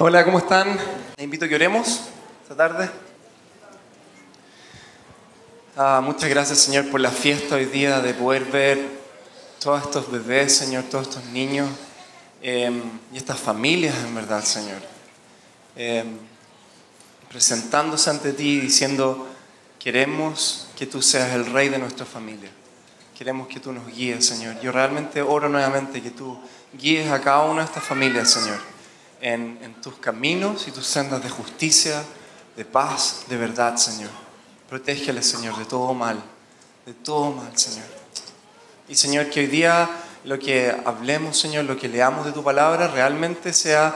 Hola, ¿cómo están? Les invito a que oremos esta tarde. Ah, muchas gracias, Señor, por la fiesta hoy día de poder ver todos estos bebés, Señor, todos estos niños eh, y estas familias, en verdad, Señor. Eh, presentándose ante ti diciendo, queremos que tú seas el rey de nuestra familia. Queremos que tú nos guíes, Señor. Yo realmente oro nuevamente que tú guíes a cada una de estas familias, Señor, en, tus caminos y tus sendas de justicia, de paz, de verdad, Señor. Protégele, Señor, de todo mal, de todo mal, Señor. Y, Señor, que hoy día lo que hablemos, Señor, lo que leamos de tu palabra, realmente sea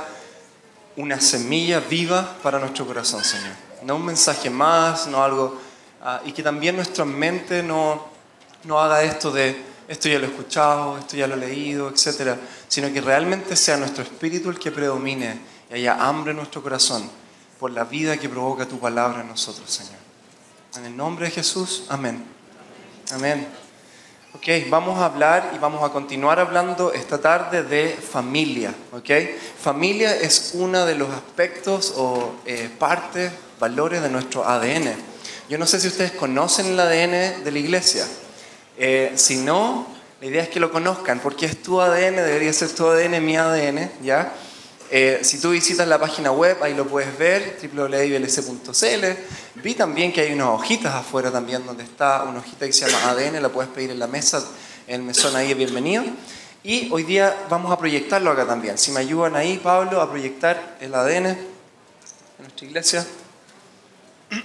una semilla viva para nuestro corazón, Señor. No un mensaje más, no algo... ah, y que también nuestra mente no, no haga esto de esto ya lo he escuchado, esto ya lo he leído, etcétera, sino que realmente sea nuestro espíritu el que predomine y haya hambre en nuestro corazón por la vida que provoca tu palabra en nosotros, Señor. En el nombre de Jesús, amén. Amén. Ok, vamos a hablar y vamos a continuar hablando esta tarde de familia. Ok, familia es uno de los aspectos o eh, partes, valores de nuestro ADN. Yo no sé si ustedes conocen el ADN de la iglesia. Eh, si no, la idea es que lo conozcan, porque es tu ADN, debería ser tu ADN, mi ADN, ¿ya? Eh, si tú visitas la página web, ahí lo puedes ver, www.blc.cl. Vi también que hay unas hojitas afuera también donde está una hojita que se llama ADN, la puedes pedir en la mesa, en el mesón ahí, bienvenido. Y hoy día vamos a proyectarlo acá también. Si me ayudan ahí, Pablo, a proyectar el ADN en nuestra iglesia.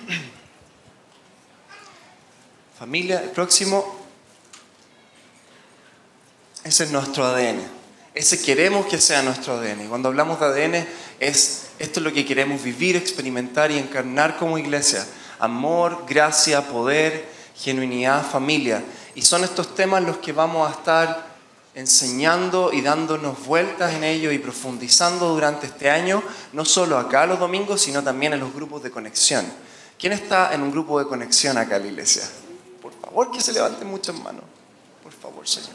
Familia, el próximo ese es nuestro ADN. Ese queremos que sea nuestro ADN. Y cuando hablamos de ADN, es, esto es lo que queremos vivir, experimentar y encarnar como iglesia. Amor, gracia, poder, genuinidad, familia. Y son estos temas los que vamos a estar enseñando y dándonos vueltas en ello y profundizando durante este año, no solo acá los domingos, sino también en los grupos de conexión. ¿Quién está en un grupo de conexión acá en la iglesia? Por favor, que se levanten muchas manos. Por favor, Señor.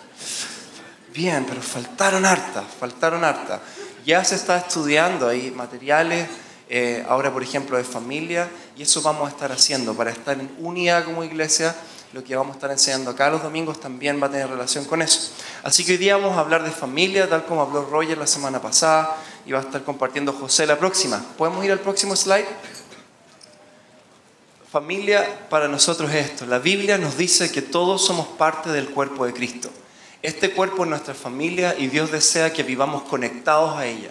Bien, pero faltaron hartas, faltaron hartas. Ya se está estudiando ahí materiales, eh, ahora por ejemplo de familia, y eso vamos a estar haciendo para estar en unidad como iglesia. Lo que vamos a estar enseñando acá los domingos también va a tener relación con eso. Así que hoy día vamos a hablar de familia, tal como habló Roger la semana pasada, y va a estar compartiendo José la próxima. ¿Podemos ir al próximo slide? Familia para nosotros es esto. La Biblia nos dice que todos somos parte del cuerpo de Cristo. Este cuerpo es nuestra familia y Dios desea que vivamos conectados a ella.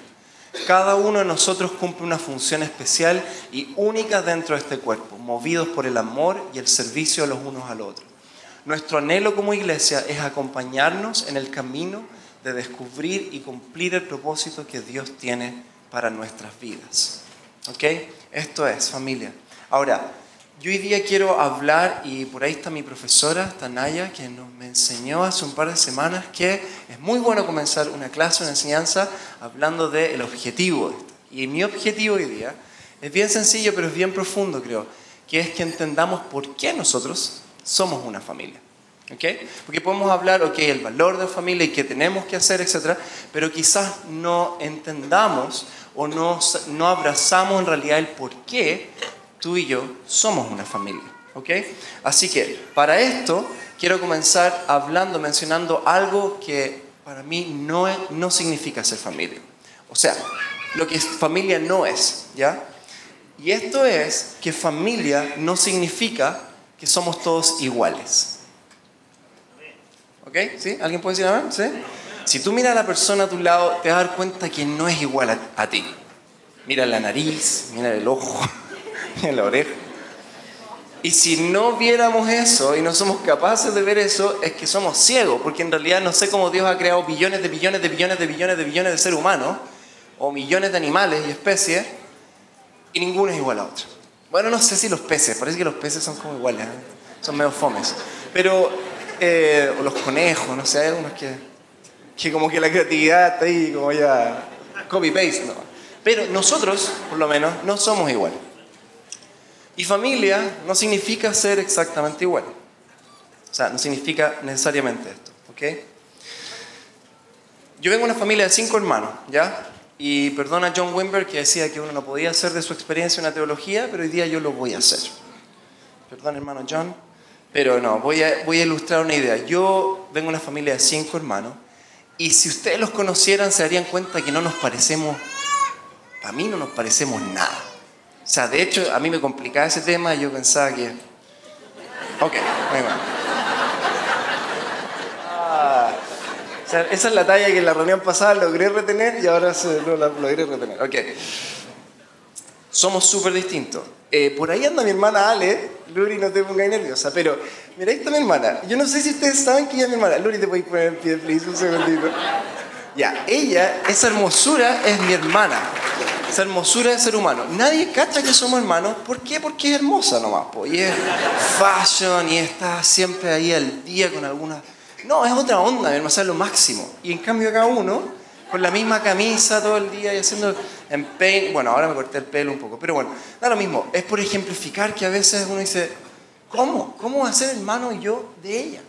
Cada uno de nosotros cumple una función especial y única dentro de este cuerpo, movidos por el amor y el servicio los unos al otro. Nuestro anhelo como iglesia es acompañarnos en el camino de descubrir y cumplir el propósito que Dios tiene para nuestras vidas. ¿Ok? Esto es familia. Ahora, yo hoy día quiero hablar, y por ahí está mi profesora, está Naya, que nos, me enseñó hace un par de semanas que es muy bueno comenzar una clase, una enseñanza, hablando del objetivo de esto. Y mi objetivo hoy día es bien sencillo, pero es bien profundo, creo, que es que entendamos por qué nosotros somos una familia. ¿ok? Porque podemos hablar, ok, el valor de la familia y qué tenemos que hacer, etc., pero quizás no entendamos o no, no abrazamos en realidad el por qué tú y yo somos una familia. ¿ok? Así que para esto quiero comenzar hablando, mencionando algo que para mí no, es, no significa ser familia. O sea, lo que familia no es, ¿ya? Y esto es que familia no significa que somos todos iguales. ¿Ok? ¿Sí? ¿Alguien puede decir amén? ¿Sí? Si tú miras a la persona a tu lado, te vas a dar cuenta que no es igual a, a ti. Mira la nariz, mira el ojo, en la oreja. Y si no viéramos eso y no somos capaces de ver eso, es que somos ciegos, porque en realidad no sé cómo Dios ha creado billones de billones de billones de billones de billones de seres humanos, o millones de animales y especies, y ninguno es igual a otro. Bueno, no sé si los peces, parece que los peces son como iguales, ¿eh? son medio fomes. Pero, eh, o los conejos, no sé, hay algunos que, que como que la creatividad está ahí, como ya copy-paste, ¿no? Pero nosotros, por lo menos, no somos iguales. Y familia no significa ser exactamente igual. O sea, no significa necesariamente esto, ¿ok? Yo vengo de una familia de cinco hermanos, ¿ya? Y perdona John Wimber que decía que uno no podía hacer de su experiencia una teología, pero hoy día yo lo voy a hacer. Perdón, hermano John. Pero no, voy a, voy a ilustrar una idea. Yo vengo de una familia de cinco hermanos y si ustedes los conocieran se darían cuenta que no nos parecemos, a mí no nos parecemos nada. O sea, de hecho, a mí me complicaba ese tema y yo pensaba que... Ok, muy bueno. Ah, o sea, esa es la talla que en la reunión pasada logré retener y ahora no la logré retener. Ok. Somos súper distintos. Eh, por ahí anda mi hermana Ale. Luri, no te pongas nerviosa, pero mira, ahí está mi hermana. Yo no sé si ustedes saben que ella es mi hermana. Luri, te voy a poner en pie, please, un segundito. Ya, ella, esa hermosura es mi hermana. Esa hermosura de ser humano. Nadie cacha que somos hermanos. ¿Por qué? Porque es hermosa nomás. Y es fashion y está siempre ahí al día con alguna... No, es otra onda, mi hermana, es lo máximo. Y en cambio cada uno con la misma camisa todo el día y haciendo en paint. Bueno, ahora me corté el pelo un poco, pero bueno, da lo mismo. Es por ejemplificar que a veces uno dice, ¿cómo? ¿Cómo va a ser hermano yo de ella?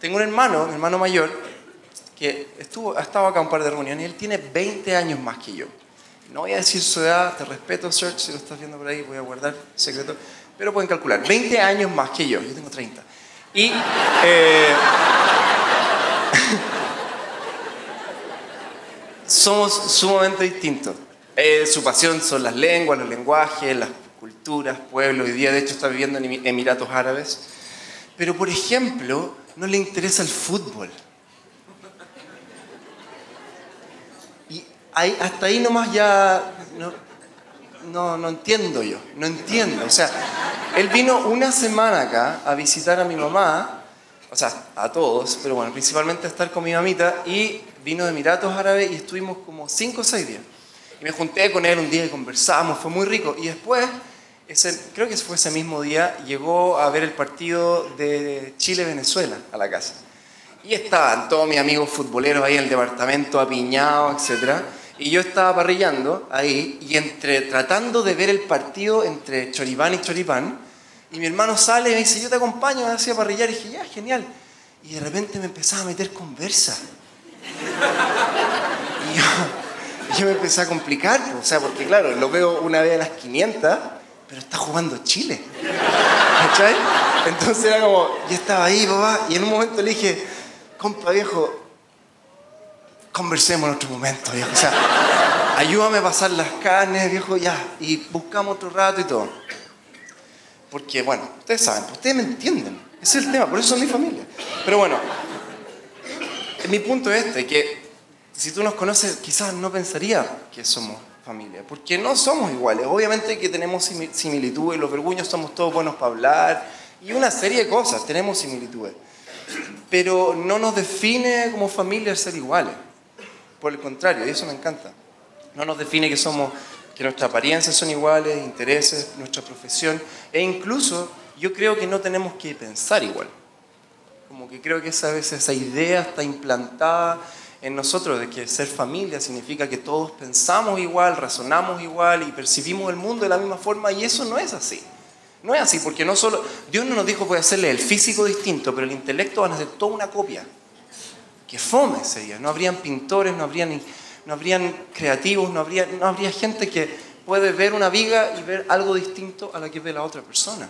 Tengo un hermano, mi hermano mayor, que estuvo, ha estado acá un par de reuniones y él tiene 20 años más que yo. No voy a decir su edad, te respeto, Search, si lo estás viendo por ahí, voy a guardar secreto, pero pueden calcular, 20 años más que yo, yo tengo 30. Y... Eh, somos sumamente distintos. Eh, su pasión son las lenguas, los lenguajes, las culturas, pueblos. Hoy día, de hecho, está viviendo en Emiratos Árabes. Pero, por ejemplo, no le interesa el fútbol. Y hasta ahí nomás ya no, no, no entiendo yo, no entiendo. O sea, él vino una semana acá a visitar a mi mamá o sea, a todos, pero bueno, principalmente a estar con mi mamita y vino de Emiratos Árabes y estuvimos como 5 o 6 días. Y me junté con él un día y conversamos, fue muy rico. Y después, ese, creo que fue ese mismo día, llegó a ver el partido de Chile-Venezuela a la casa. Y estaban todos mis amigos futboleros ahí en el departamento, apiñados, etc. Y yo estaba parrillando ahí y entre, tratando de ver el partido entre Choripán y Choripán, y mi hermano sale y me dice, yo te acompaño, me hacía parrillar. Y dije, ya, genial. Y de repente me empezaba a meter conversa. Y yo, me empecé a complicar, o sea, porque claro, lo veo una vez a las 500, pero está jugando Chile. ¿Cachai? Entonces era como, yo estaba ahí, papá, y en un momento le dije, compa viejo, conversemos en otro momento, viejo. O sea, ayúdame a pasar las carnes, viejo, ya, y buscamos otro rato y todo. Porque, bueno, ustedes saben, ustedes me entienden. Ese es el tema, por eso son mi familia. Pero bueno, mi punto es este, que si tú nos conoces, quizás no pensaría que somos familia, porque no somos iguales. Obviamente que tenemos similitudes, los verguños somos todos buenos para hablar, y una serie de cosas, tenemos similitudes. Pero no nos define como familia ser iguales. Por el contrario, y eso me encanta. No nos define que somos que nuestras apariencias son iguales, intereses, nuestra profesión, e incluso yo creo que no tenemos que pensar igual. Como que creo que esa, vez esa idea está implantada en nosotros de que ser familia significa que todos pensamos igual, razonamos igual y percibimos el mundo de la misma forma y eso no es así. No es así, porque no solo Dios no nos dijo a hacerle el físico distinto, pero el intelecto van a hacer toda una copia. Que fome sería, no habrían pintores, no habría ni no habrían creativos, no habría, no habría gente que puede ver una viga y ver algo distinto a la que ve la otra persona.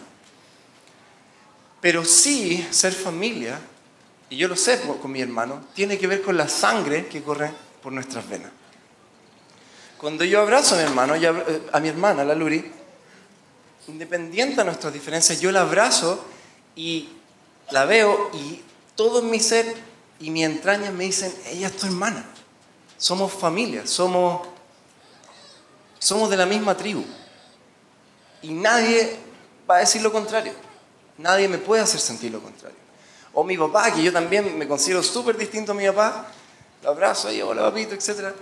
Pero sí, ser familia, y yo lo sé con mi hermano, tiene que ver con la sangre que corre por nuestras venas. Cuando yo abrazo a mi hermano, eh, a mi hermana, la Luri, independiente de nuestras diferencias, yo la abrazo y la veo y todo mi ser y mi entraña me dicen, ella es tu hermana somos familia, somos, somos de la misma tribu. Y nadie va a decir lo contrario. Nadie me puede hacer sentir lo contrario. O mi papá, que yo también me considero súper distinto a mi papá, lo abrazo y hola papito, etc.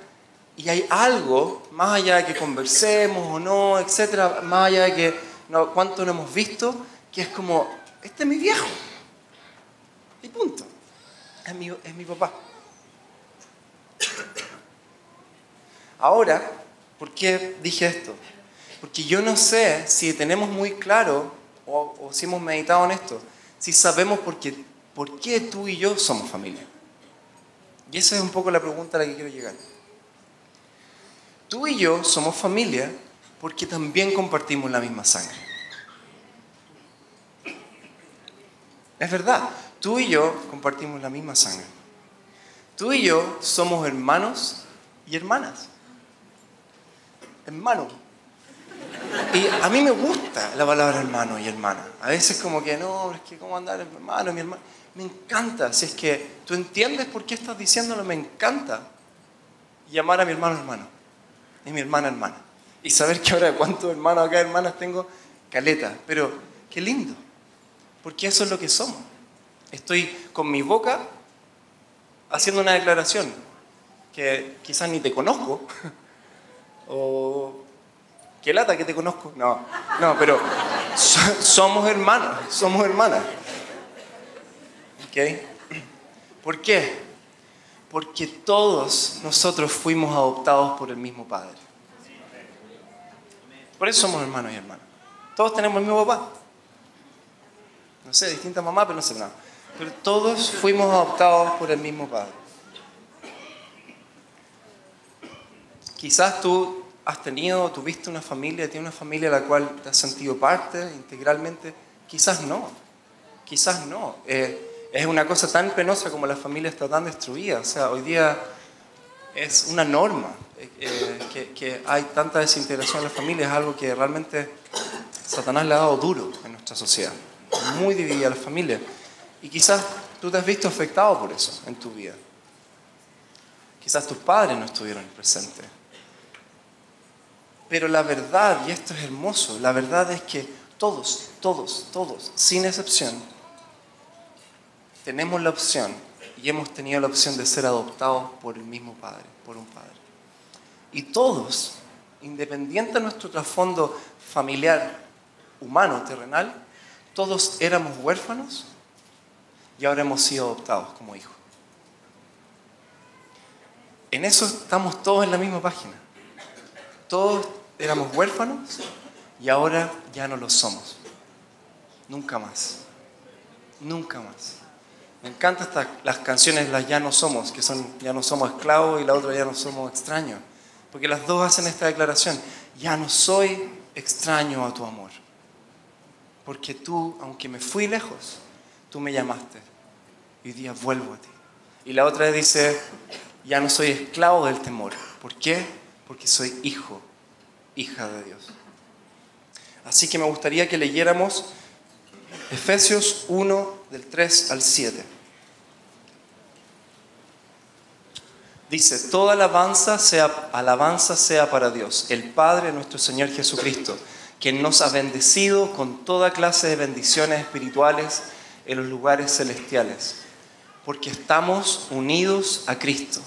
Y hay algo, más allá de que conversemos o no, etc., más allá de que no, cuánto no hemos visto, que es como, este es mi viejo. Y punto. Es mi, papá. Ahora, ¿por qué dije esto? Porque yo no sé si tenemos muy claro o, si hemos meditado en esto, si sabemos por qué, por qué tú y yo somos familia. Y esa es un poco la pregunta a la que quiero llegar. Tú y yo somos familia porque también compartimos la misma sangre. Es verdad, tú y yo compartimos la misma sangre. Tú y yo somos hermanos y hermanas. Hermano. Y a mí me gusta la palabra hermano y hermana. A veces como que no, es que cómo andar hermano, mi hermano. Me encanta, si es que tú entiendes por qué estás diciéndolo, me encanta llamar a mi hermano hermano y mi hermana hermana. Y saber que ahora cuántos hermanos acá, hermanas tengo, caleta. Pero qué lindo, porque eso es lo que somos. Estoy con mi boca haciendo una declaración que quizás ni te conozco, o qué lata que te conozco. No, no, pero somos hermanos, somos hermanas. ¿Ok? ¿Por qué? Porque todos nosotros fuimos adoptados por el mismo Padre. Por eso somos hermanos y hermanas. Todos tenemos el mismo papá. No sé, distinta mamá, pero no sé nada. Pero todos fuimos adoptados por el mismo Padre. Quizás tú has tenido, tuviste una familia, tienes una familia a la cual te has sentido parte integralmente. Quizás no. Quizás no. Eh, es una cosa tan penosa como la familia está tan destruida. O sea, hoy día es una norma eh, eh, que, hay tanta desintegración en la familia, es algo que realmente Satanás le ha dado duro en nuestra sociedad. Muy dividida la familia. Y quizás tú te has visto afectado por eso en tu vida. Quizás tus padres no estuvieron presentes. Pero la verdad, y esto es hermoso, la verdad es que todos, todos, todos, sin excepción, tenemos la opción y hemos tenido la opción de ser adoptados por el mismo Padre, por un Padre. Y todos, independiente de nuestro trasfondo familiar, humano, terrenal, todos éramos huérfanos y ahora hemos sido adoptados como hijos. En eso estamos todos en la misma página. Todos éramos huérfanos y ahora ya no lo somos. Nunca más. Nunca más. Me encantan las canciones, las Ya no somos, que son Ya no somos esclavos y la otra Ya no somos extraños. Porque las dos hacen esta declaración. Ya no soy extraño a tu amor. Porque tú, aunque me fui lejos, tú me llamaste. Hoy día vuelvo a ti. Y la otra dice, ya no soy esclavo del temor. ¿Por qué? Porque soy hijo, hija de Dios. Así que me gustaría que leyéramos Efesios 1 del 3 al 7. Dice, toda alabanza sea, alabanza sea para Dios, el Padre nuestro Señor Jesucristo, quien nos ha bendecido con toda clase de bendiciones espirituales en los lugares celestiales, porque estamos unidos a Cristo.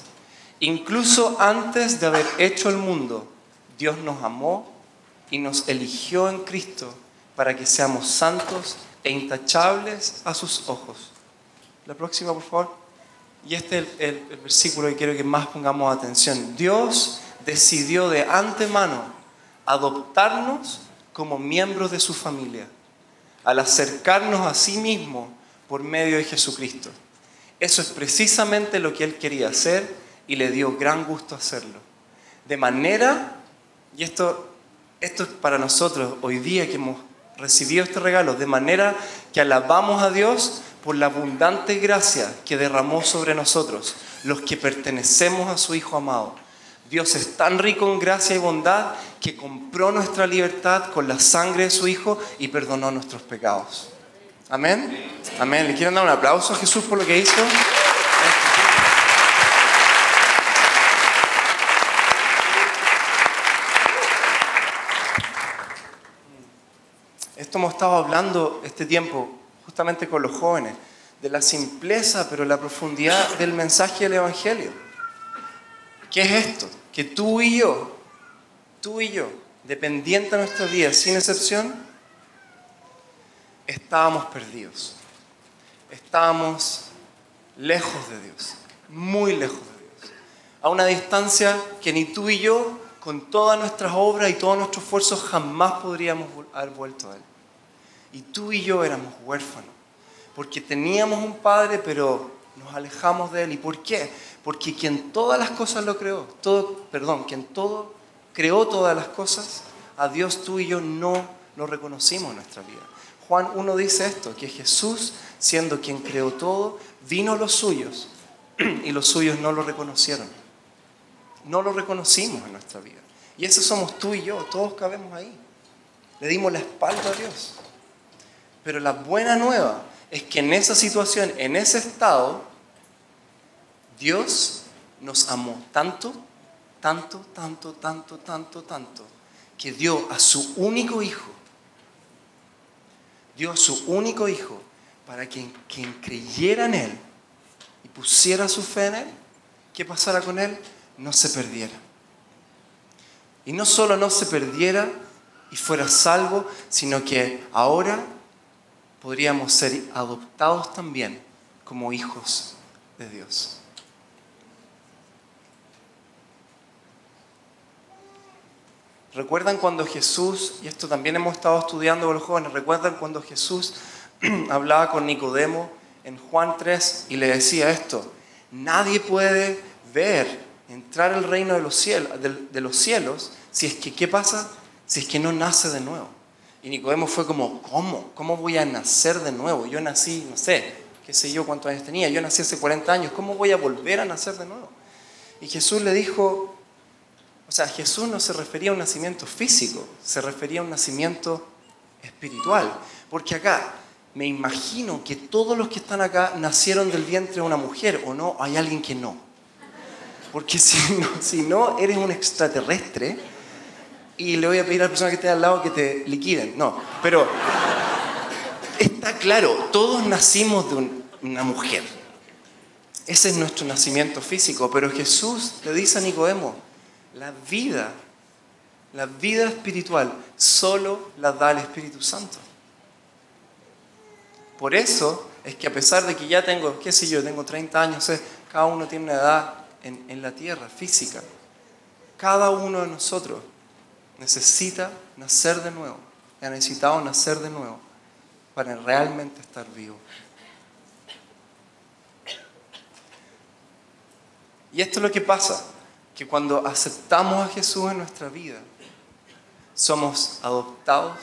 Incluso antes de haber hecho el mundo, Dios nos amó y nos eligió en Cristo para que seamos santos e intachables a sus ojos. La próxima, por favor. Y este es el, el, versículo que quiero que más pongamos atención. Dios decidió de antemano adoptarnos como miembros de su familia, al acercarnos a sí mismo por medio de Jesucristo. Eso es precisamente lo que Él quería hacer y le dio gran gusto hacerlo. De manera, y esto, esto es para nosotros hoy día que hemos recibido este regalo, de manera que alabamos a Dios por la abundante gracia que derramó sobre nosotros, los que pertenecemos a su Hijo amado. Dios es tan rico en gracia y bondad que compró nuestra libertad con la sangre de su Hijo y perdonó nuestros pecados. Amén. Amén. ¿Le quieren dar un aplauso a Jesús por lo que hizo? Esto hemos estado hablando este tiempo justamente con los jóvenes, de la simpleza pero la profundidad del mensaje del Evangelio. ¿Qué es esto? Que tú y yo, tú y yo, dependiente de nuestra vida, sin excepción, estábamos perdidos. Estábamos lejos de Dios, muy lejos de Dios. A una distancia que ni tú y yo, con todas nuestras obras y todos nuestros esfuerzos, jamás podríamos haber vuelto a Él. Y tú y yo éramos huérfanos, porque teníamos un padre, pero nos alejamos de él. ¿Y por qué? Porque quien todas las cosas lo creó, todo, perdón, quien todo creó todas las cosas, a Dios tú y yo no lo reconocimos en nuestra vida. Juan 1 dice esto, que Jesús, siendo quien creó todo, vino a los suyos y los suyos no lo reconocieron. No lo reconocimos en nuestra vida. Y eso somos tú y yo, todos cabemos ahí. Le dimos la espalda a Dios. Pero la buena nueva es que en esa situación, en ese estado, Dios nos amó tanto, tanto, tanto, tanto, tanto, tanto, que dio a su único hijo, dio a su único hijo para que quien creyera en Él y pusiera su fe en Él, ¿qué pasara con Él? No se perdiera. Y no solo no se perdiera y fuera salvo, sino que ahora podríamos ser adoptados también como hijos de Dios. ¿Recuerdan cuando Jesús, y esto también hemos estado estudiando con los jóvenes, recuerdan cuando Jesús hablaba con Nicodemo en Juan 3 y le decía esto, nadie puede ver, entrar al reino de los cielos, de, los cielos si es que, ¿qué pasa? Si es que no nace de nuevo. Y Nicodemo fue como, ¿cómo? ¿Cómo voy a nacer de nuevo? Yo nací, no sé, qué sé yo cuántos años tenía, yo nací hace 40 años, ¿cómo voy a volver a nacer de nuevo? Y Jesús le dijo, o sea, Jesús no se refería a un nacimiento físico, se refería a un nacimiento espiritual. Porque acá, me imagino que todos los que están acá nacieron del vientre de una mujer, ¿o no? Hay alguien que no. Porque si no, eres un extraterrestre y le voy a pedir a la persona que esté al lado que te liquiden. No, pero está claro, todos nacimos de una mujer. Ese es nuestro nacimiento físico, pero Jesús le dice a Nicodemo, la vida, la vida espiritual, solo la da el Espíritu Santo. Por eso es que a pesar de que ya tengo, qué sé yo, tengo 30 años, cada uno tiene una edad en, en la tierra, física. Cada uno de nosotros necesita nacer de nuevo. Ha necesitado nacer de nuevo para realmente estar vivo. Y esto es lo que pasa que cuando aceptamos a Jesús en nuestra vida, somos adoptados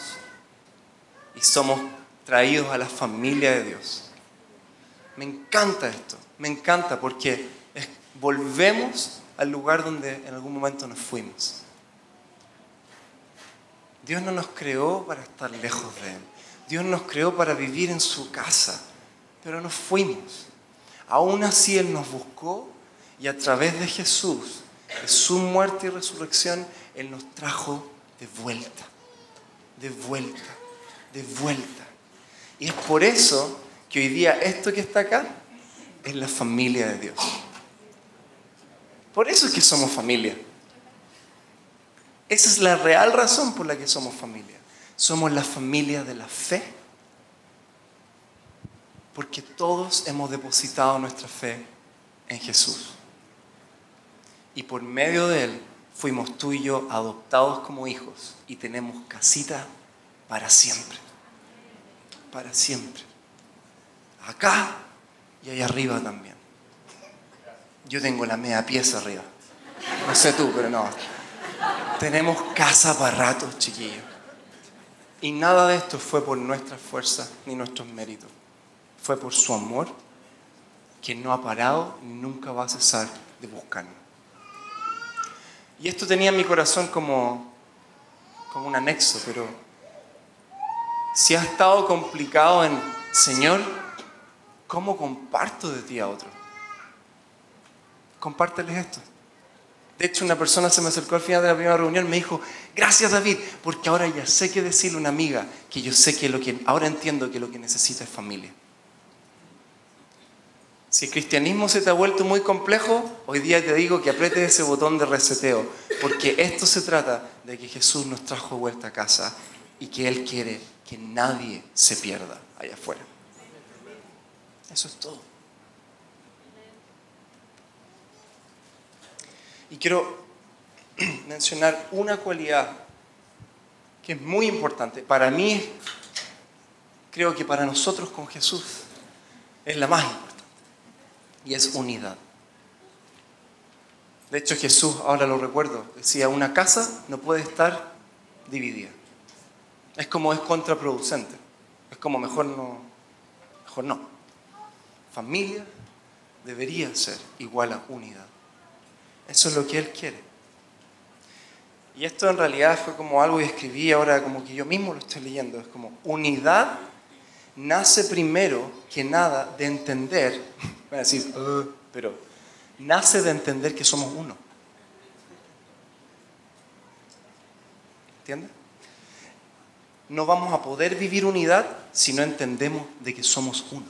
y somos traídos a la familia de Dios. Me encanta esto, me encanta porque volvemos al lugar donde en algún momento nos fuimos. Dios no nos creó para estar lejos de Él. Dios nos creó para vivir en su casa, pero nos fuimos. Aún así Él nos buscó y a través de Jesús su muerte y resurrección, Él nos trajo de vuelta, de vuelta, de vuelta. Y es por eso que hoy día esto que está acá es la familia de Dios. Por eso es que somos familia. Esa es la real razón por la que somos familia. Somos la familia de la fe. Porque todos hemos depositado nuestra fe en Jesús y por medio de Él fuimos tú y yo adoptados como hijos y tenemos casita para siempre. Para siempre. Acá y allá arriba también. Yo tengo la media pieza arriba. No sé tú, pero no. Tenemos casa para rato, chiquillos. Y nada de esto fue por nuestras fuerzas ni nuestros méritos. Fue por su amor que no ha parado y nunca va a cesar de buscarnos. Y esto tenía en mi corazón como, como un anexo, pero si ha estado complicado en, Señor, ¿cómo comparto de ti a otro? Compárteles esto. De hecho, una persona se me acercó al final de la primera reunión y me dijo, gracias David, porque ahora ya sé qué decirle a una amiga, que yo sé que lo que, ahora entiendo que lo que necesita es familia. Si el cristianismo se te ha vuelto muy complejo, hoy día te digo que apretes ese botón de reseteo, porque esto se trata de que Jesús nos trajo de vuelta a casa y que Él quiere que nadie se pierda allá afuera. Eso es todo. Y quiero mencionar una cualidad que es muy importante. Para mí, creo que para nosotros con Jesús es la importante y es unidad. De hecho Jesús, ahora lo recuerdo, decía, una casa no puede estar dividida. Es como es contraproducente. Es como mejor no, mejor no. Familia debería ser igual a unidad. Eso es lo que Él quiere. Y esto en realidad fue como algo que escribí ahora, como que yo mismo lo estoy leyendo. Es como unidad nace primero que nada de entender, a decir, pero nace de entender que somos uno. ¿Entiendes? No vamos a poder vivir unidad si no entendemos de que somos uno.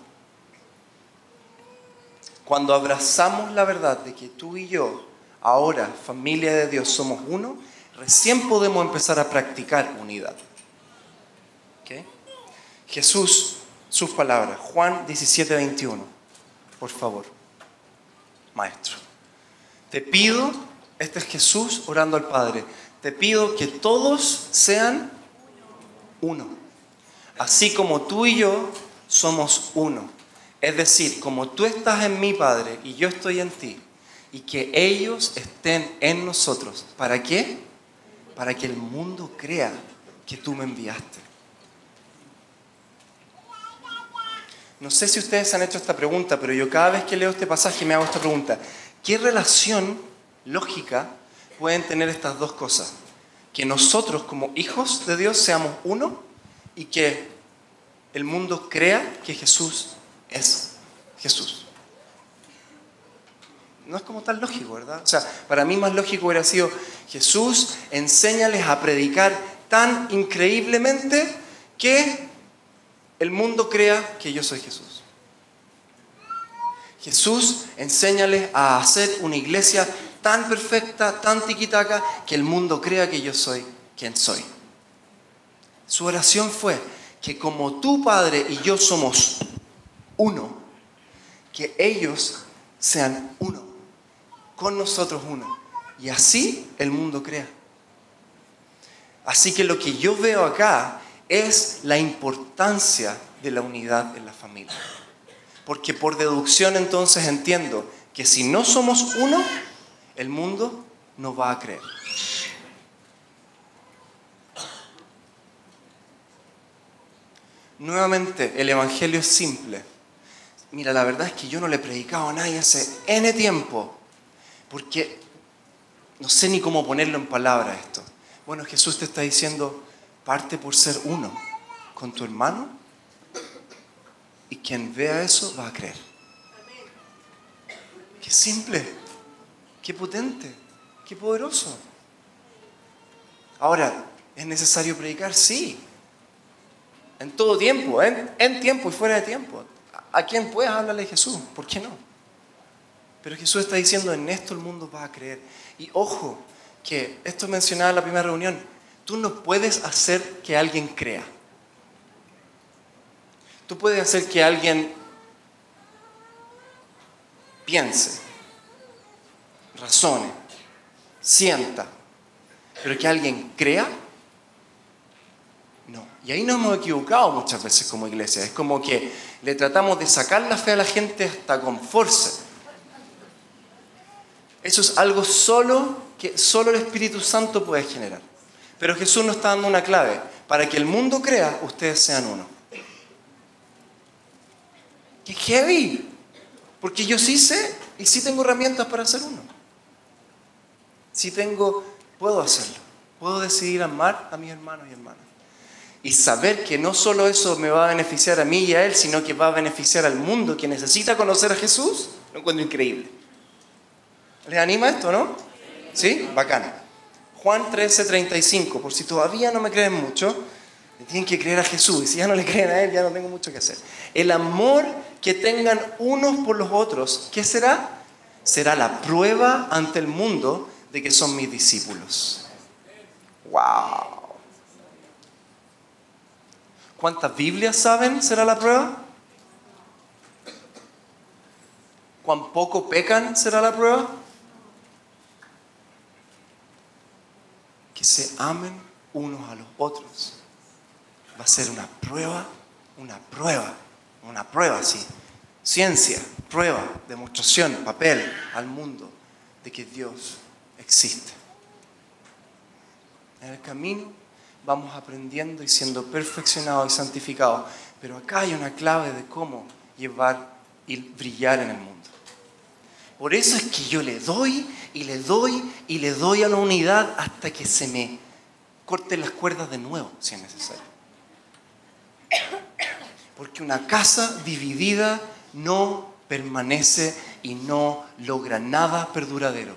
Cuando abrazamos la verdad de que tú y yo, ahora, familia de Dios, somos uno, recién podemos empezar a practicar unidad. Jesús, sus palabras, Juan 17, 21, por favor, maestro. Te pido, este es Jesús orando al Padre, te pido que todos sean uno, así como tú y yo somos uno. Es decir, como tú estás en mi Padre y yo estoy en ti, y que ellos estén en nosotros. ¿Para qué? para que el mundo crea que tú me enviaste. No sé si ustedes han hecho esta pregunta, pero yo cada vez que leo este pasaje me hago esta pregunta. ¿Qué relación lógica pueden tener estas dos cosas? Que nosotros como hijos de Dios seamos uno y que el mundo crea que Jesús es Jesús no es como tan lógico, ¿verdad? O sea, para mí más lógico hubiera sido, Jesús, enséñales a predicar tan increíblemente que el mundo crea que yo soy Jesús. Jesús, enséñales a hacer una iglesia tan perfecta, tan tiquitaca, que el mundo crea que yo soy quien soy. Su oración fue que como tu Padre y yo somos uno, que ellos sean uno con nosotros uno. Y así el mundo crea. Así que lo que yo veo acá es la importancia de la unidad en la familia. Porque por deducción entonces entiendo que si no somos uno, el mundo no va a creer. Nuevamente, el Evangelio es simple. Mira, la verdad es que yo no le he predicado a nadie hace N tiempo. Porque no sé ni cómo ponerlo en palabras esto. Bueno, Jesús te está diciendo, parte por ser uno con tu hermano y quien vea eso va a creer. Qué simple, qué potente, qué poderoso. Ahora, ¿es necesario predicar? Sí. En todo tiempo, en, en tiempo y fuera de tiempo. ¿A quién puedes hablarle de Jesús? ¿Por qué no? Pero Jesús está diciendo, en esto el mundo va a creer. Y ojo, que esto mencionaba en la primera reunión, tú no puedes hacer que alguien crea. Tú puedes hacer que alguien piense, razone, sienta, pero que alguien crea, no. Y ahí nos hemos equivocado muchas veces como iglesia. Es como que le tratamos de sacar la fe a la gente hasta con fuerza eso es algo solo que solo el Espíritu Santo puede generar. Pero Jesús nos está dando una clave. Para que el mundo crea, ustedes sean uno. ¡Qué heavy! Porque yo sí sé y sí tengo herramientas para hacer uno. Sí tengo, puedo hacerlo. Puedo decidir amar a mis hermanos y hermanas. Y saber que no solo eso me va a beneficiar a mí y a él, sino que va a beneficiar al mundo que necesita conocer a Jesús, lo encuentro increíble. ¿Les anima esto, no? ¿Sí? Bacán. Juan 13, 35. Por si todavía no me creen mucho, tienen que creer a Jesús. Y si ya no le creen a Él, ya no tengo mucho que hacer. El amor que tengan unos por los otros, ¿qué será? Será la prueba ante el mundo de que son mis discípulos. ¡Wow! ¿Cuántas Biblias saben será la prueba? ¿Cuán poco pecan será la prueba? Que se amen unos a los otros. Va a ser una prueba, una prueba, una prueba, sí. Ciencia, prueba, demostración, papel al mundo de que Dios existe. En el camino vamos aprendiendo y siendo perfeccionados y santificados, pero acá hay una clave de cómo llevar y brillar en el mundo. Por eso es que yo le doy y le doy y le doy a la unidad hasta que se me corten las cuerdas de nuevo, si es necesario. Porque una casa dividida no permanece y no logra nada perduradero.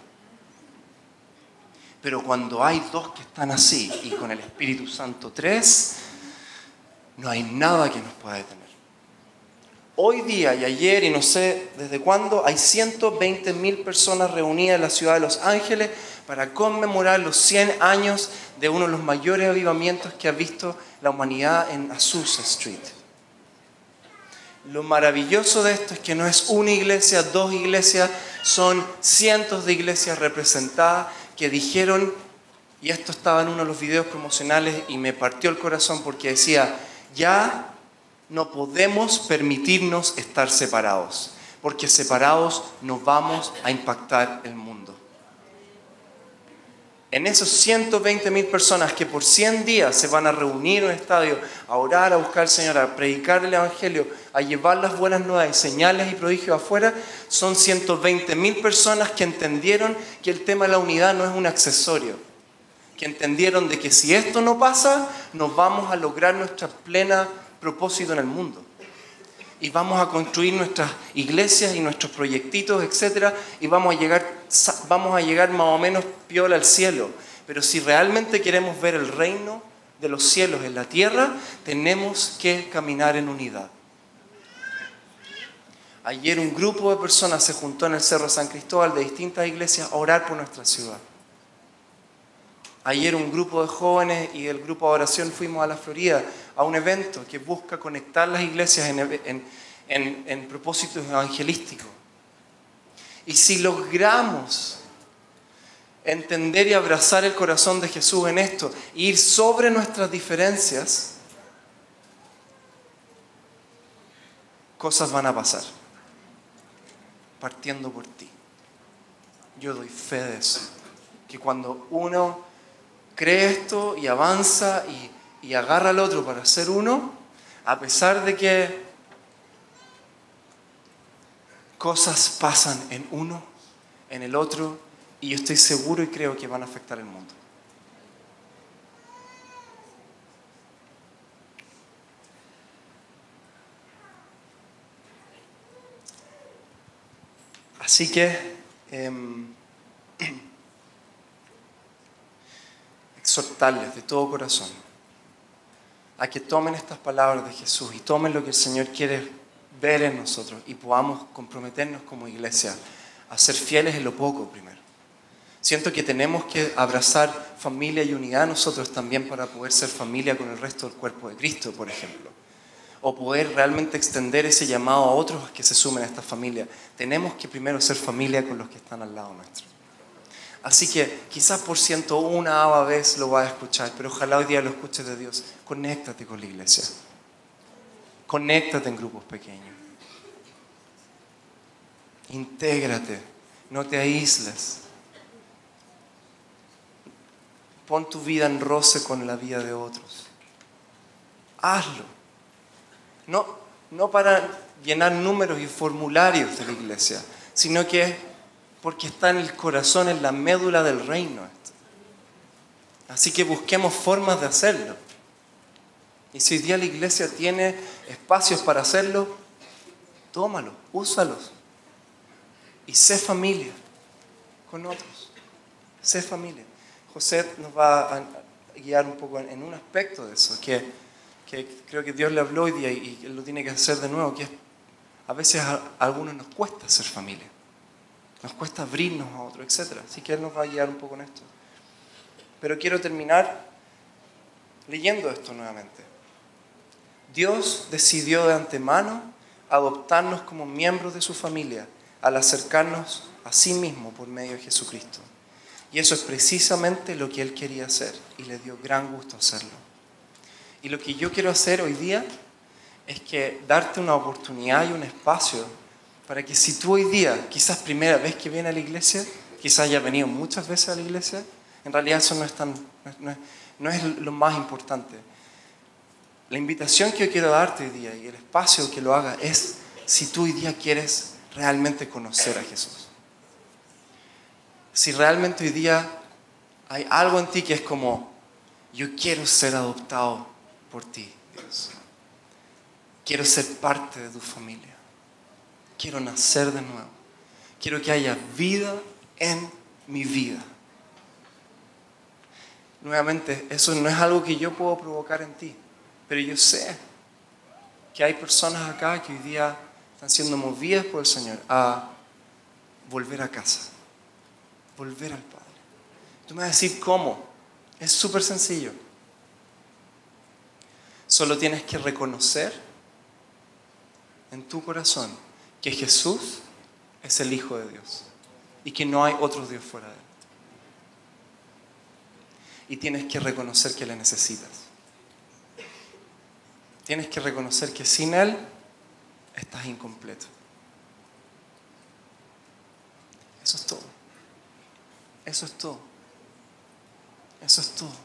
Pero cuando hay dos que están así y con el Espíritu Santo tres, no hay nada que nos pueda detener. Hoy día y ayer y no sé desde cuándo hay 120 mil personas reunidas en la ciudad de Los Ángeles para conmemorar los 100 años de uno de los mayores avivamientos que ha visto la humanidad en Azusa Street. Lo maravilloso de esto es que no es una iglesia, dos iglesias, son cientos de iglesias representadas que dijeron, y esto estaba en uno de los videos promocionales y me partió el corazón porque decía, ya no podemos permitirnos estar separados, porque separados nos vamos a impactar el mundo. En esos 120 mil personas que por 100 días se van a reunir en un estadio a orar, a buscar al Señor, a predicar el Evangelio, a llevar las buenas nuevas y señales y prodigios afuera, son 120 mil personas que entendieron que el tema de la unidad no es un accesorio, que entendieron de que si esto no pasa, nos vamos a lograr nuestra plena propósito en el mundo. Y vamos a construir nuestras iglesias y nuestros proyectitos, etc. Y vamos a, llegar, vamos a llegar más o menos piola al cielo. Pero si realmente queremos ver el reino de los cielos en la tierra, tenemos que caminar en unidad. Ayer un grupo de personas se juntó en el Cerro San Cristóbal de distintas iglesias a orar por nuestra ciudad. Ayer un grupo de jóvenes y el grupo de oración fuimos a la Florida a un evento que busca conectar las iglesias en, propósitos evangelísticos. Y si logramos entender y abrazar el corazón de Jesús en esto, ir sobre nuestras diferencias, cosas van a pasar, partiendo por ti. Yo doy fe de eso, que cuando uno cree esto y avanza y y agarra al otro para ser uno, a pesar de que cosas pasan en uno, en el otro, y yo estoy seguro y creo que van a afectar el mundo. Así que em, de todo corazón a que tomen estas palabras de Jesús y tomen lo que el Señor quiere ver en nosotros y podamos comprometernos como iglesia a ser fieles en lo poco primero. Siento que tenemos que abrazar familia y unidad nosotros también para poder ser familia con el resto del cuerpo de Cristo, por ejemplo. O poder realmente extender ese llamado a otros que se sumen a esta familia. Tenemos que primero ser familia con los que están al lado nuestro. Así que quizás por ciento una vez lo vas a escuchar, pero ojalá hoy día lo escuches de Dios. Conéctate con la iglesia. Conéctate en grupos pequeños. Intégrate. No te aísles. Pon tu vida en roce con la vida de otros. Hazlo. No, no para llenar números y formularios de la iglesia, sino que porque está en el corazón, en la médula del reino. Así que busquemos formas de hacerlo. Y si hoy día la iglesia tiene espacios para hacerlo, tómalo, úsalos. Y sé familia con otros. Sé familia. José nos va a guiar un poco en un aspecto de eso, que, creo que Dios le habló hoy día y él lo tiene que hacer de nuevo, que a veces a algunos nos cuesta ser familia. Nos cuesta abrirnos a otro, etc. Así que Él nos va a guiar un poco en esto. Pero quiero terminar leyendo esto nuevamente. Dios decidió de antemano adoptarnos como miembros de su familia al acercarnos a sí mismo por medio de Jesucristo. Y eso es precisamente lo que Él quería hacer y le dio gran gusto hacerlo. Y lo que yo quiero hacer hoy día es que darte una oportunidad y un espacio para que si tú hoy día, quizás primera vez que vienes a la iglesia, quizás haya venido muchas veces a la iglesia, en realidad eso no es, tan, no es, no es lo más importante. La invitación que yo quiero darte hoy día y el espacio que lo haga es si tú hoy día quieres realmente conocer a Jesús. Si realmente hoy día hay algo en ti que es como, yo quiero ser adoptado por ti, Dios. Quiero ser parte de tu familia. Quiero nacer de nuevo. Quiero que haya vida en mi vida. Nuevamente, eso no es algo que yo puedo provocar en ti, pero yo sé que hay personas acá que hoy día están siendo movidas por el Señor a volver a casa, volver al Padre. Tú me vas a decir cómo. Es súper sencillo. Solo tienes que reconocer en tu corazón que Jesús es el Hijo de Dios y que no hay otro Dios fuera de Él. Y tienes que reconocer que le necesitas. Tienes que reconocer que sin Él estás incompleto. Eso es todo. Eso es todo. Eso es todo.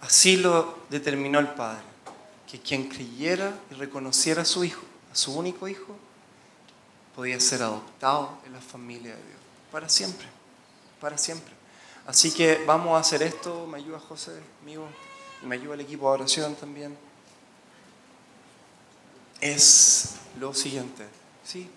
Así lo determinó el Padre, que quien creyera y reconociera a su Hijo, a su único Hijo, podía ser adoptado en la familia de Dios. Para siempre, para siempre. Así que vamos a hacer esto. Me ayuda José, amigo, y me ayuda el equipo de oración también. Es lo siguiente. Sí,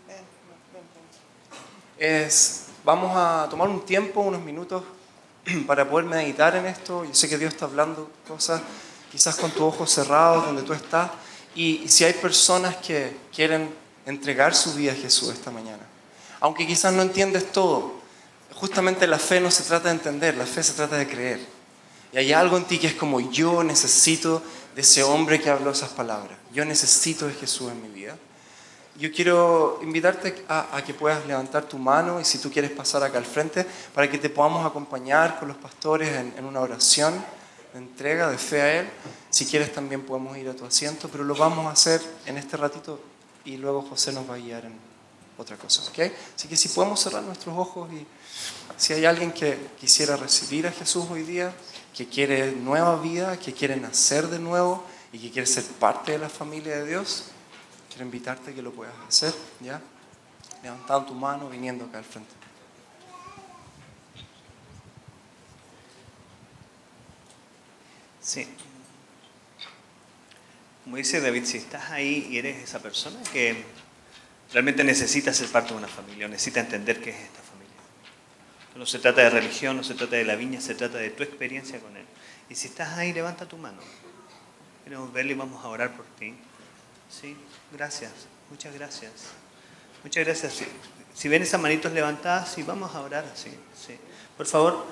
es, vamos a tomar un tiempo, unos minutos, para poder meditar en esto. Yo sé que Dios está hablando cosas, quizás con tus ojos cerrados, donde tú estás. y si hay personas que quieren entregar su vida a Jesús esta mañana. Aunque quizás no entiendes todo, justamente la fe no se trata de entender, la fe se trata de creer. Y hay algo en ti que es como yo necesito de ese hombre que habló esas palabras. Yo necesito de Jesús en mi vida. Yo quiero invitarte a, que puedas levantar tu mano y si tú quieres pasar acá al frente para que te podamos acompañar con los pastores en, en una oración de entrega, de fe a Él. Si quieres también podemos ir a tu asiento, pero lo vamos a hacer en este ratito y luego José nos va a guiar en otra cosa. ¿okay? Así que si podemos cerrar nuestros ojos y si hay alguien que quisiera recibir a Jesús hoy día, que quiere nueva vida, que quiere nacer de nuevo y que quiere ser parte de la familia de Dios, quiero invitarte a que lo puedas hacer, ¿ya? Levantando tu mano, viniendo acá al frente. Sí, como dice David, si estás ahí y eres esa persona que realmente necesita ser parte de una familia, necesita entender qué es esta familia. No se trata de religión, no se trata de la viña, se trata de tu experiencia con Él. Y si estás ahí, levanta tu mano. Queremos verle y vamos a orar por ti. Sí, gracias, muchas gracias. Muchas gracias. Si, ven esas manitos levantadas, sí, vamos a orar así. Sí. Por favor,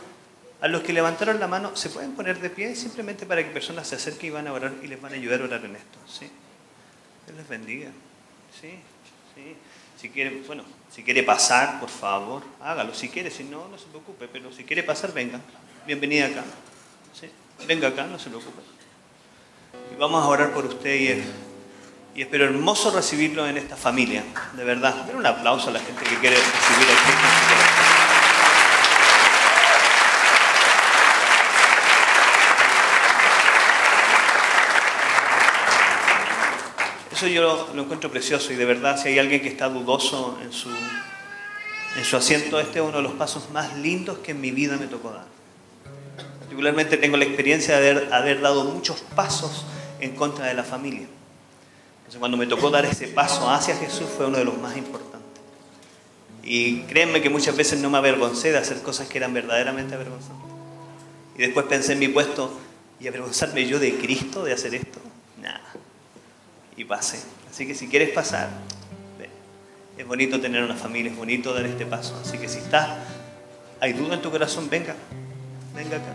a los que levantaron la mano, ¿se pueden poner de pie simplemente para que personas se acerquen y van a orar y les van a ayudar a orar en esto? ¿sí? Dios les bendiga. ¿Sí? ¿Sí? Si quiere, bueno, si quiere pasar, por favor, hágalo. Si quiere, si no, no se preocupe. Pero si quiere pasar, venga. Bienvenida acá. ¿Sí? Venga acá, no se preocupe. Y vamos a orar por usted y, y espero hermoso recibirlo en esta familia. De verdad. Den un aplauso a la gente que quiere recibir aquí. Yo lo, encuentro precioso y de verdad si hay alguien que está dudoso en su, en su asiento, este es uno de los pasos más lindos que en mi vida me tocó dar. Particularmente tengo la experiencia de haber, haber dado muchos pasos en contra de la familia. Entonces cuando me tocó dar ese paso hacia Jesús fue uno de los más importantes. Y créanme que muchas veces no me avergoncé de hacer cosas que eran verdaderamente avergonzantes. Y después pensé en mi puesto, ¿y avergonzarme yo de Cristo de hacer esto? Nada y pase. Así que si quieres pasar, es bonito tener una familia, es bonito dar este paso. Así que si estás, hay duda en tu corazón, venga, venga acá.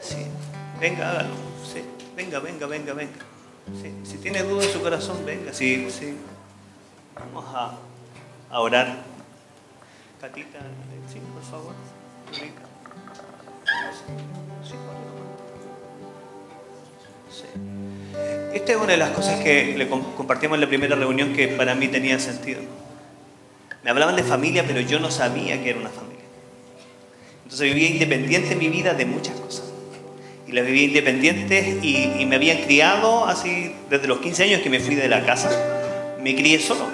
Sí, venga, hágalo. Sí, venga, venga, venga, venga. Sí, si tiene duda en su corazón, venga. Sí, sí. Vamos a, orar. Catita, sí, por favor. Venga. Sí, sí. Esta es una de las cosas que le compartimos en la primera reunión que para mí tenía sentido. Me hablaban de familia, pero yo no sabía que era una familia. Entonces vivía independiente en mi vida de muchas cosas. Y las vivía independiente y, y me habían criado así desde los 15 años que me fui de la casa. Me crié solo.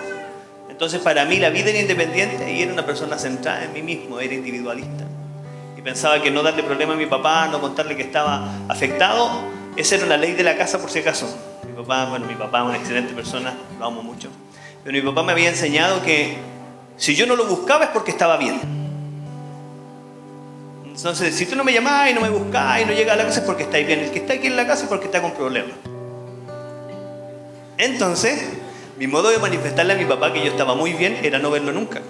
Entonces para mí la vida era independiente y era una persona centrada en mí mismo, era individualista. Y pensaba que no darle problema a mi papá, no contarle que estaba afectado, esa era la ley de la casa por si acaso. Mi papá, bueno, mi papá es una excelente persona, lo amo mucho. Pero mi papá me había enseñado que si yo no lo buscaba es porque estaba bien. Entonces, si tú no me llamás y no me buscás y no llegas a la casa es porque estáis bien. El que está aquí en la casa es porque está con problemas. Entonces, mi modo de manifestarle a mi papá que yo estaba muy bien era no verlo nunca.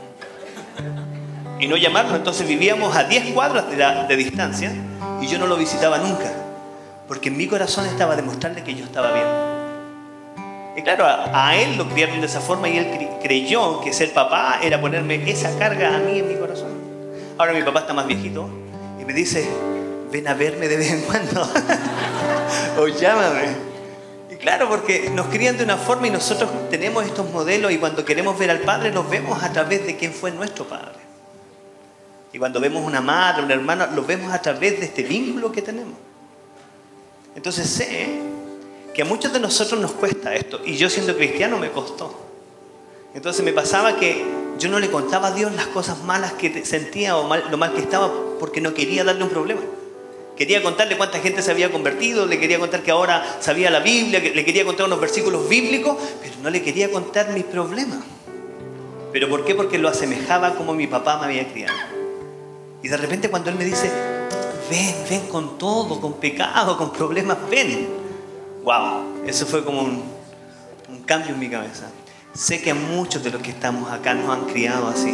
Y no llamarlo. Entonces vivíamos a 10 cuadras de, distancia y yo no lo visitaba nunca. Porque en mi corazón estaba demostrarle que yo estaba bien. Y claro, a, él lo criaron de esa forma y él cre- creyó que ser papá era ponerme esa carga a mí en mi corazón. Ahora mi papá está más viejito y me dice, ven a verme de vez en cuando. o llámame. Y claro, porque nos crían de una forma y nosotros tenemos estos modelos y cuando queremos ver al Padre los vemos a través de quién fue nuestro Padre. Y cuando vemos una madre, una hermana, lo vemos a través de este vínculo que tenemos. Entonces sé que a muchos de nosotros nos cuesta esto y yo siendo cristiano me costó. Entonces me pasaba que yo no le contaba a Dios las cosas malas que sentía o mal- lo mal que estaba porque no quería darle un problema. Quería contarle cuánta gente se había convertido, le quería contar que ahora sabía la Biblia, le quería contar unos versículos bíblicos, pero no le quería contar mis problemas. ¿Pero por qué? Porque lo asemejaba como mi papá me había criado. Y de repente cuando él me dice, ven, ven con todo, con pecado, con problemas, ven. Wow, eso fue como un, un cambio en mi cabeza. Sé que a muchos de los que estamos acá nos han criado así,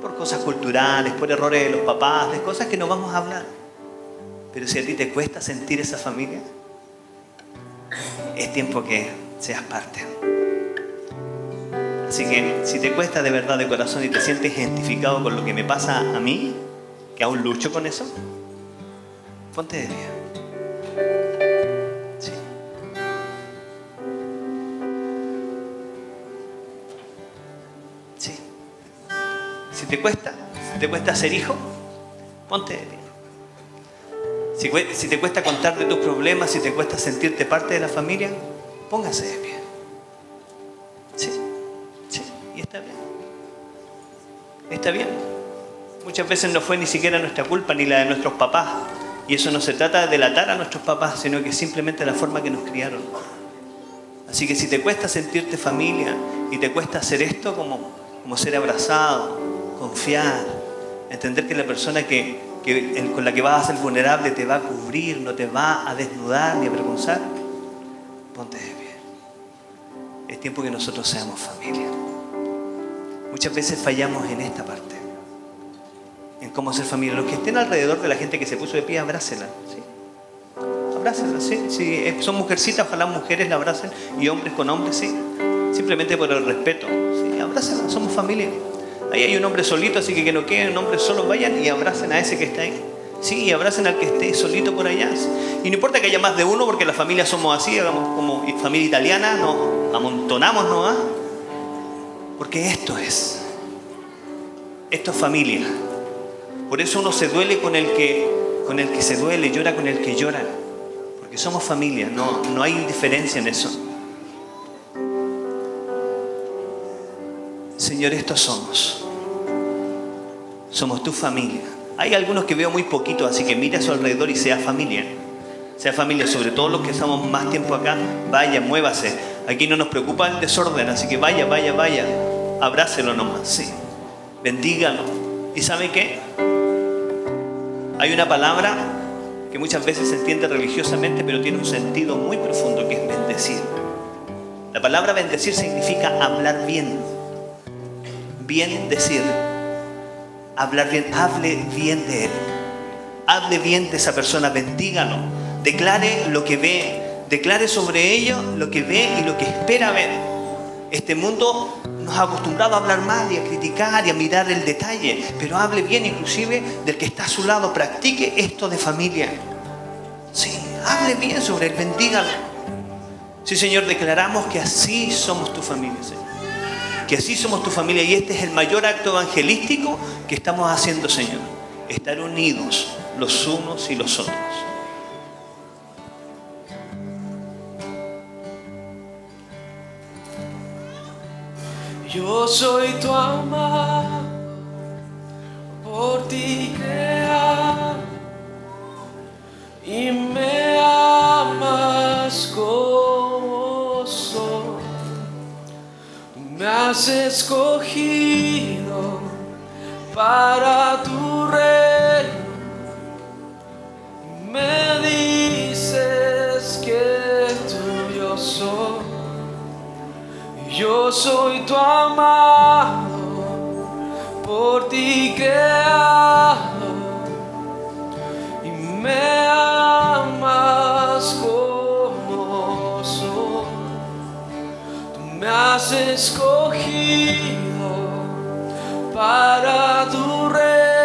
por cosas culturales, por errores de los papás, de cosas que no vamos a hablar. Pero si a ti te cuesta sentir esa familia, es tiempo que seas parte. Así que si te cuesta de verdad de corazón y te sientes identificado con lo que me pasa a mí, que aún lucho con eso, ponte de pie. Sí. Sí. Si te cuesta, si te cuesta ser hijo, ponte de pie. Si, te cuesta contar de tus problemas, si te cuesta sentirte parte de la familia, póngase de pie. Sí, sí, y está bien. Está bien. Muchas veces no fue ni siquiera nuestra culpa ni la de nuestros papás. Y eso no se trata de delatar a nuestros papás, sino que simplemente la forma que nos criaron. Así que si te cuesta sentirte familia y te cuesta hacer esto como, como ser abrazado, confiar, entender que la persona que, que- con la que vas a ser vulnerable te va a cubrir, no te va a desnudar ni avergonzar, ponte de pie. Es tiempo que nosotros seamos familia. Muchas veces fallamos en esta parte, cómo ser familia. Los que estén alrededor de la gente que se puso de pie, abrácela. ¿sí? Abrácenla, sí. Son mujercitas, ojalá mujeres la abracen y hombres con hombres, sí. Simplemente por el respeto. Sí, abrácenla, somos familia. Ahí hay un hombre solito, así que que no queden hombres solos, vayan y abracen a ese que está ahí. Sí, y abracen al que esté solito por allá. Y no importa que haya más de uno, porque las familias somos así, hagamos como familia italiana, nos amontonamos, ¿no? ah? Porque esto es. Esto es familia. Por eso uno se duele con el que, con el que se duele, llora con el que llora. Porque somos familia, no, no hay diferencia en eso. Señor, estos somos. Somos tu familia. Hay algunos que veo muy poquito, así que mire a su alrededor y sea familia. Sea familia, sobre todo los que estamos más tiempo acá, vaya, muévase. Aquí no nos preocupa el desorden, así que vaya, vaya, vaya. Abrácelo nomás, sí. Bendígalo. ¿Y sabe qué? Hay una palabra que muchas veces se entiende religiosamente, pero tiene un sentido muy profundo, que es bendecir. La palabra bendecir significa hablar bien. Bien decir. Hablar bien. Hable bien de él. Hable bien de esa persona. Bendígalo. Declare lo que ve. Declare sobre ello lo que ve y lo que espera ver. Este mundo nos ha acostumbrado a hablar mal y a criticar y a mirar el detalle, pero hable bien inclusive del que está a su lado, practique esto de familia. Sí, hable bien sobre él, bendígalo. Sí, Señor, declaramos que así somos tu familia, Señor. que así somos tu familia y este es el mayor acto evangelístico que estamos haciendo, Señor. Estar unidos los unos y los otros. Yo soy tu amado, por ti creado, y me amas como soy. Me has escogido para tu reino. Me dices que tuyo soy. Yo soy tu amado, por ti creado, y me amas como soy. Tú me has escogido para tu reino,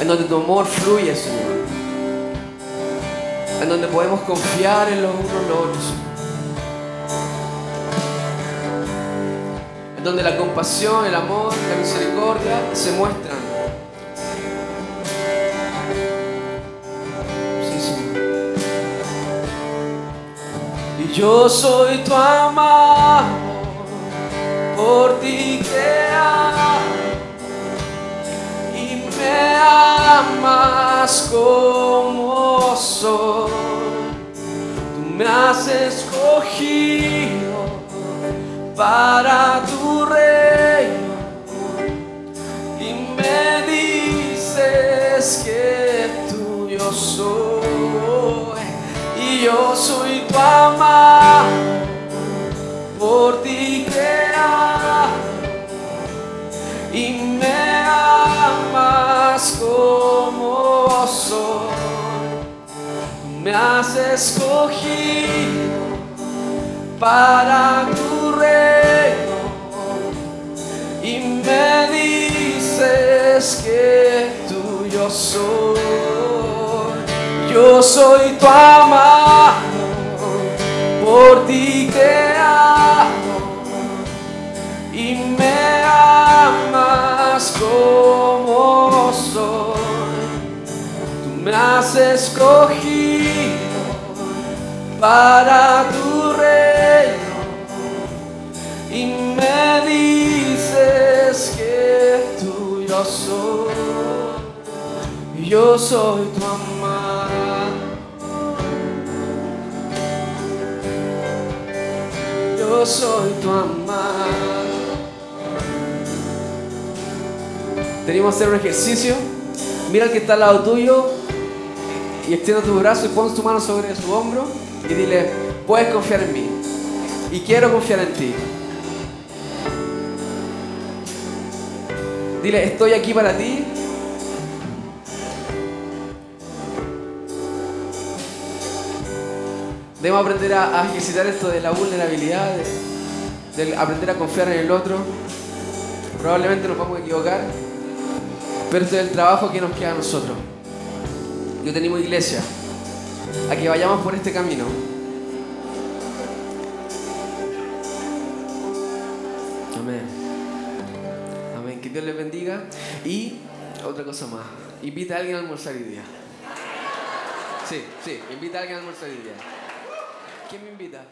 En donde tu amor fluye, Señor. En donde podemos confiar en los unos los otros. En donde la compasión, el amor, la misericordia se muestran. Sí, Señor. Y yo soy tu amado, por ti creado, me amas como soy. Tú me has escogido para tu reino. Y me dices que tuyo soy. Y yo soy tu amado por ti creado y me amas como soy. Me has escogido para tu reino y me dices que tuyo soy. Yo soy tu amado, por ti te amo y me amas para tu reino y me dices que tuyo soy. Yo soy tu amado. Yo soy tu amado. Tenemos que hacer un ejercicio. Mira al que está al lado tuyo y extiende tu brazo y pon tu mano sobre su hombro y dile, puedes confiar en mí y quiero confiar en ti. Dile, estoy aquí para ti. Debemos aprender a, ejercitar esto de la vulnerabilidad, de, de aprender a confiar en el otro. Probablemente nos vamos a equivocar, pero este es el trabajo que nos queda a nosotros. Yo tenemos iglesia, a que vayamos por este camino. Amén. Amén. Que Dios les bendiga. Y otra cosa más. Invita a alguien a almorzar hoy día. Sí, sí, invita a alguien a almorzar hoy día. ¿Quién me invita?